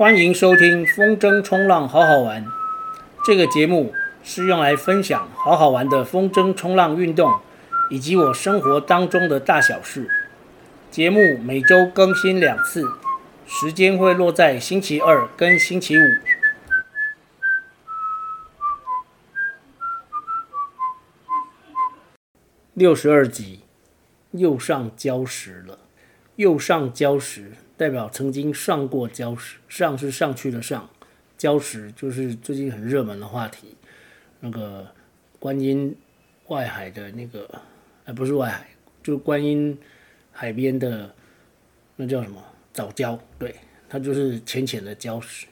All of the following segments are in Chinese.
欢迎收听风筝冲浪好好玩。这个节目是用来分享好好玩的风筝冲浪运动，以及我生活当中的大小事。节目每周更新两次，时间会落在星期二跟星期五。六十二集，又上礁石了。右上礁石，代表曾经上过礁石。上是上去的上，礁石就是最近很热门的话题。那个观音外海的那个，哎，不是外海，就观音海边的那叫什么藻礁？对，它就是浅浅的礁石。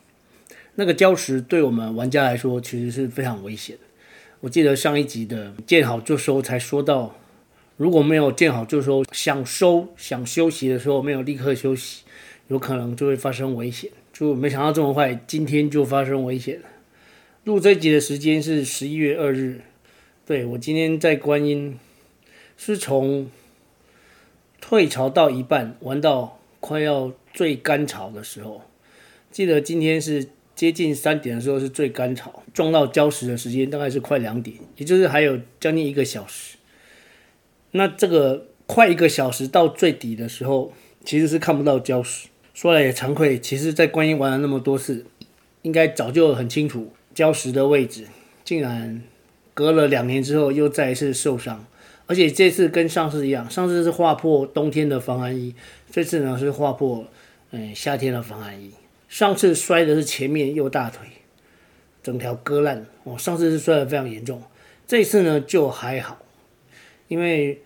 那个礁石对我们玩家来说，其实是非常危险的。我记得上一集的见好就收才说到。如果没有见好就收，想收想休息的时候没有立刻休息，有可能就会发生危险。就没想到这么快，今天就发生危险了。录这集的时间是十一月二日，对，我今天在观音，是从退潮到一半玩到快要最干潮的时候。记得今天是接近三点的时候是最干潮，撞到礁石的时间大概是快两点，也就是还有将近一个小时。那这个快一个小时到最底的时候，其实是看不到礁石。说来也惭愧，其实，在观音玩了那么多次，应该早就很清楚礁石的位置。竟然隔了两年之后又再一次受伤，而且这次跟上次一样，上次是划破冬天的防寒衣，这次呢是划破嗯夏天的防寒衣。上次摔的是前面右大腿，整条割烂。哦，上次是摔得非常严重，这次呢就还好。因为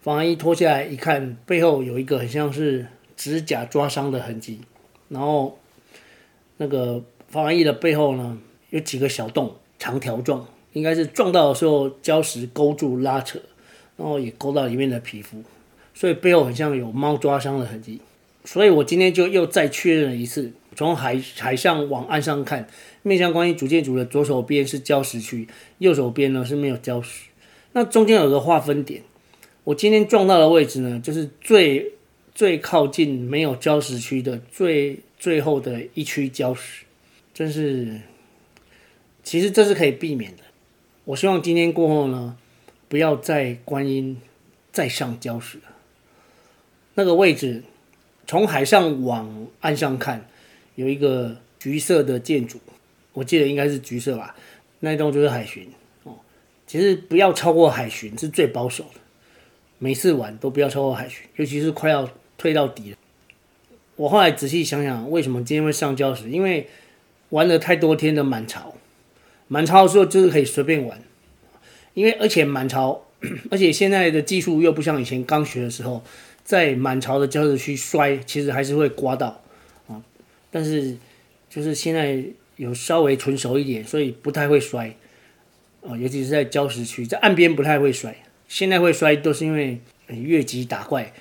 防寒衣脱下来一看，背后有一个很像是指甲抓伤的痕迹，然后那个防寒衣的背后呢有几个小洞，长条状，应该是撞到的时候礁石勾住拉扯，然后也勾到里面的皮肤，所以背后很像有猫抓伤的痕迹。所以我今天就又再确认了一次，从海海上往岸上看，面向观音主建筑的左手边是礁石区，右手边呢是没有礁石。那中间有个划分点，我今天撞到的位置呢，就是最最靠近没有礁石区的最最后的一区礁石，真是，其实这是可以避免的。我希望今天过后呢，不要再观音再上礁石了。那个位置，从海上往岸上看，有一个橘色的建筑，我记得应该是橘色吧，那一栋就是海巡。其实不要超过海巡是最保守的，每次玩都不要超过海巡，尤其是快要退到底了。我后来仔细想想，为什么今天会上礁石？因为玩了太多天的满潮，满潮的时候就是可以随便玩，因为而且满潮，而且现在的技术又不像以前刚学的时候，在满潮的礁石区摔，其实还是会刮到啊。但是就是现在有稍微纯熟一点，所以不太会摔。哦，尤其是在礁石区，在岸边不太会摔。现在会摔都是因为越级打怪，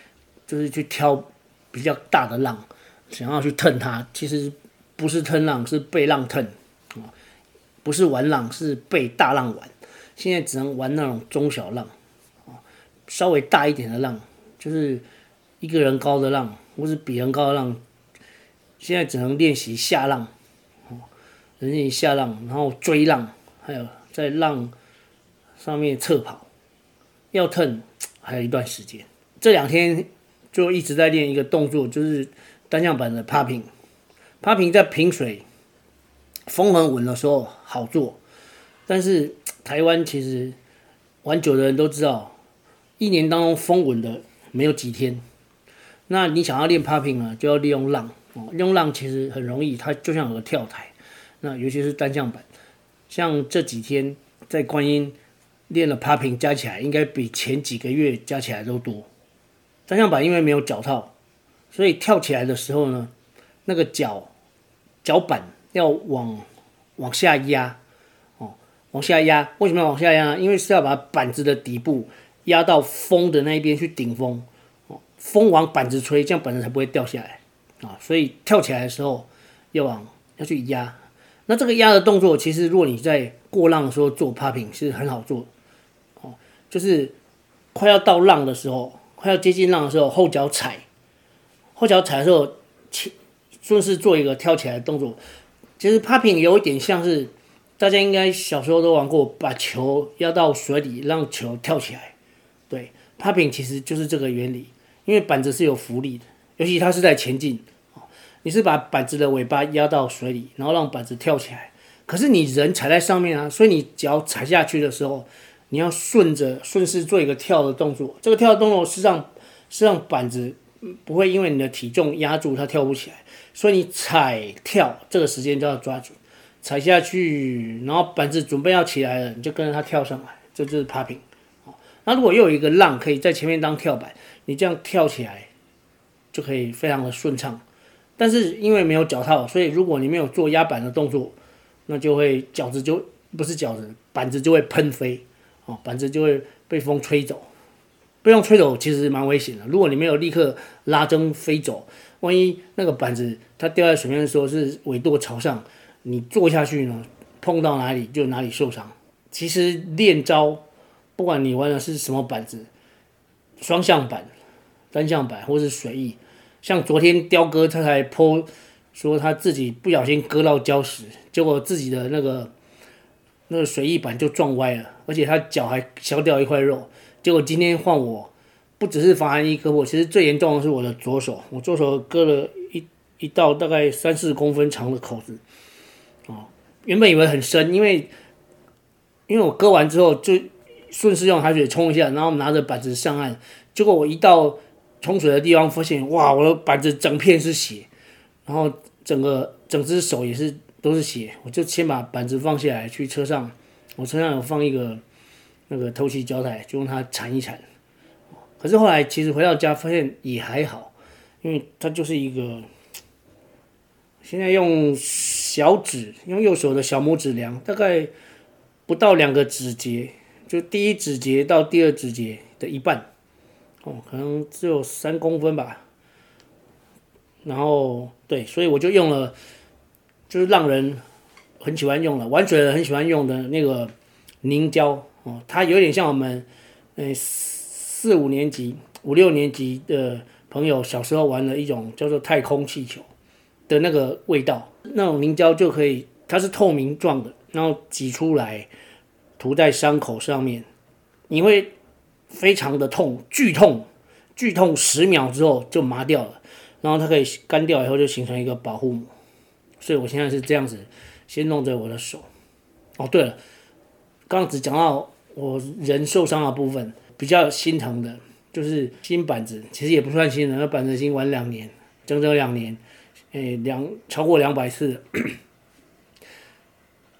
就是去挑比较大的浪，想要去蹭它。其实不是蹭浪，是被浪蹭。啊，不是玩浪，是被大浪玩。现在只能玩那种中小浪，啊，稍微大一点的浪，就是一个人高的浪，或是比人高的浪。现在只能练习下浪，哦，练习下浪，然后追浪，还有。在浪上面侧跑，要腾还有一段时间。这两天就一直在练一个动作，就是单向板的 popping。popping 在平水风很稳的时候好做，但是台湾其实玩久的人都知道，一年当中风稳的没有几天。那你想要练 popping 呢，就要利用浪哦。用浪其实很容易，它就像有个跳台。那尤其是单向板。像这几天在观音练了 popping，加起来应该比前几个月加起来都多。单向板因为没有脚套，所以跳起来的时候呢，那个脚脚板要往往下压，哦，往下压。为什么要往下压呢？因为是要把板子的底部压到风的那一边去顶风，哦，风往板子吹，这样板子才不会掉下来啊。所以跳起来的时候要往要去压。那这个压的动作，其实如果你在过浪的时候做 popping 是很好做，哦，就是快要到浪的时候，快要接近浪的时候，后脚踩，后脚踩的时候前顺势做一个跳起来的动作。其实 popping 有一点像是大家应该小时候都玩过，把球压到水里，让球跳起来。对，popping 其实就是这个原理，因为板子是有浮力的，尤其它是在前进。你是把板子的尾巴压到水里，然后让板子跳起来。可是你人踩在上面啊，所以你脚踩下去的时候，你要顺着顺势做一个跳的动作。这个跳的动作是让是让板子不会因为你的体重压住它跳不起来。所以你踩跳这个时间就要抓住，踩下去，然后板子准备要起来了，你就跟着它跳上来，这就是 popping。那如果又有一个浪可以在前面当跳板，你这样跳起来就可以非常的顺畅。但是因为没有脚套，所以如果你没有做压板的动作，那就会脚子就不是脚子，板子就会喷飞，哦，板子就会被风吹走。被风吹走其实蛮危险的。如果你没有立刻拉针飞走，万一那个板子它掉在水面的时候是尾舵朝上，你坐下去呢，碰到哪里就哪里受伤。其实练招，不管你玩的是什么板子，双向板、单向板或是水翼。像昨天雕哥他才 po 说他自己不小心割到礁石，结果自己的那个那个水翼板就撞歪了，而且他脚还削掉一块肉。结果今天换我，不只是防寒衣割破，其实最严重的是我的左手，我左手割了一一道大概三四公分长的口子。哦，原本以为很深，因为因为我割完之后就顺势用海水冲一下，然后拿着板子上岸，结果我一到。冲水的地方发现，哇，我的板子整片是血，然后整个整只手也是都是血，我就先把板子放下来去车上，我车上有放一个那个透气胶带，就用它缠一缠。可是后来其实回到家发现也还好，因为它就是一个，现在用小指用右手的小拇指量，大概不到两个指节，就第一指节到第二指节的一半。哦，可能只有三公分吧。然后对，所以我就用了，就是让人很喜欢用的，玩水人很喜欢用的那个凝胶哦，它有点像我们嗯四五年级、五六年级的朋友小时候玩的一种叫做太空气球的那个味道。那种凝胶就可以，它是透明状的，然后挤出来涂在伤口上面，你会。非常的痛，剧痛，剧痛十秒之后就麻掉了，然后它可以干掉以后就形成一个保护膜，所以我现在是这样子，先弄着我的手。哦，对了，刚刚只讲到我人受伤的部分，比较心疼的就是新板子，其实也不算新的，那板子已经玩两年，整整两年，诶，两超过两百次。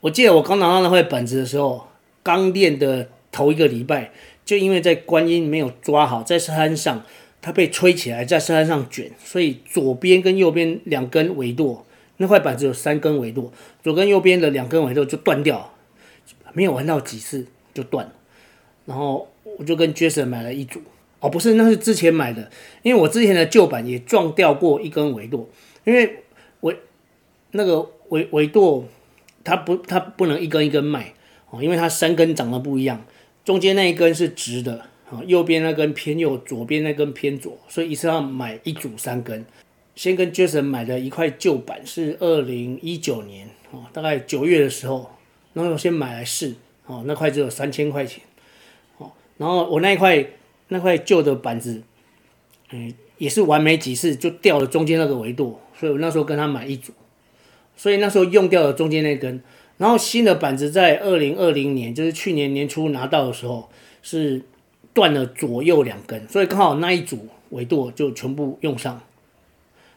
我记得我刚拿到那块板子的时候，刚练的头一个礼拜。就因为在观音没有抓好，在山上它被吹起来，在山上卷，所以左边跟右边两根尾舵，那块板子有三根尾舵，左跟右边的两根尾舵就断掉，没有玩到几次就断了。然后我就跟 Jason 买了一组，哦，不是，那是之前买的，因为我之前的旧板也撞掉过一根尾舵，因为尾那个尾尾舵它不它不能一根一根卖哦，因为它三根长得不一样。中间那一根是直的，啊，右边那根偏右，左边那根偏左，所以一次要买一组三根。先跟 Jason 买的一块旧板是二零一九年，啊，大概九月的时候，然后我先买来试，哦，那块只有三千块钱，哦，然后我那一块那块旧的板子，嗯，也是玩没几次就掉了中间那个维度，所以我那时候跟他买一组，所以那时候用掉了中间那根。然后新的板子在二零二零年，就是去年年初拿到的时候，是断了左右两根，所以刚好那一组尾舵就全部用上。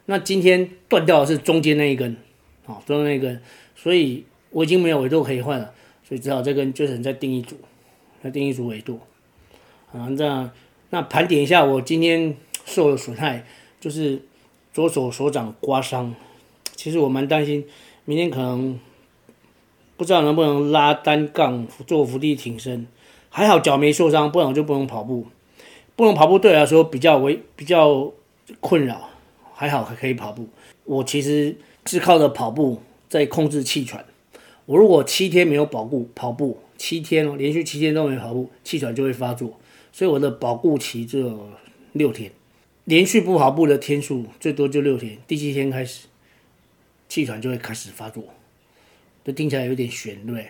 那今天断掉的是中间那一根，啊，中间那一根，所以我已经没有尾舵可以换了，所以只好再跟 Jason 再订一组，再订一组尾舵。啊，这样那盘点一下我今天受的损害，就是左手手掌刮伤，其实我蛮担心明天可能。不知道能不能拉单杠做伏地挺身，还好脚没受伤，不然我就不能跑步。不能跑步对我来说比较为比较困扰，还好还可以跑步。我其实是靠着跑步在控制气喘。我如果七天没有保固跑步，七天哦，连续七天都没跑步，气喘就会发作。所以我的保固期只有六天，连续不跑步的天数最多就六天，第七天开始气喘就会开始发作。这听起来有点玄，对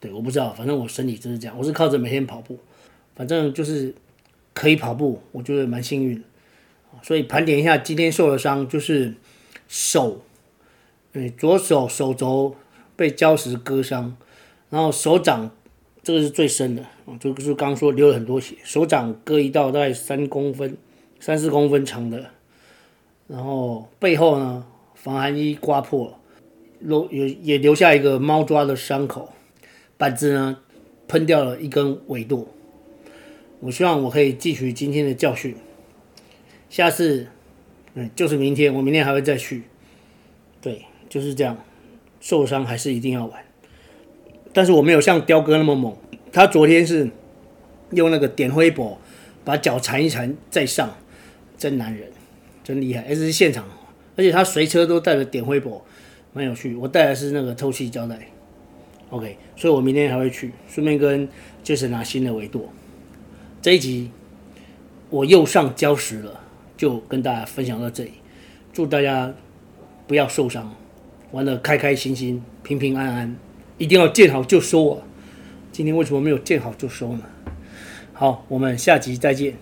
对？我不知道，反正我身体就是这样。我是靠着每天跑步，反正就是可以跑步，我觉得蛮幸运。所以盘点一下今天受的伤，就是手，对，左手手肘被礁石割伤，然后手掌这个是最深的，就是刚刚说流了很多血，手掌割一道大概三公分、三四公分长的，然后背后呢防寒衣刮破了。留也也留下一个猫抓的伤口，板子呢喷掉了一根尾舵。我希望我可以汲取今天的教训，下次，嗯，就是明天，我明天还会再去。对，就是这样，受伤还是一定要玩。但是我没有像雕哥那么猛，他昨天是用那个点挥搏把脚缠一缠再上，真男人，真厉害，而且是现场，而且他随车都带着点挥搏。蛮有趣，我带的是那个透气胶带，OK，所以我明天还会去，顺便跟 Jason 拿新的维度。这一集我又上礁石了，就跟大家分享到这里，祝大家不要受伤，玩得开开心心、平平安安，一定要见好就收啊！今天为什么没有见好就收呢？好，我们下集再见。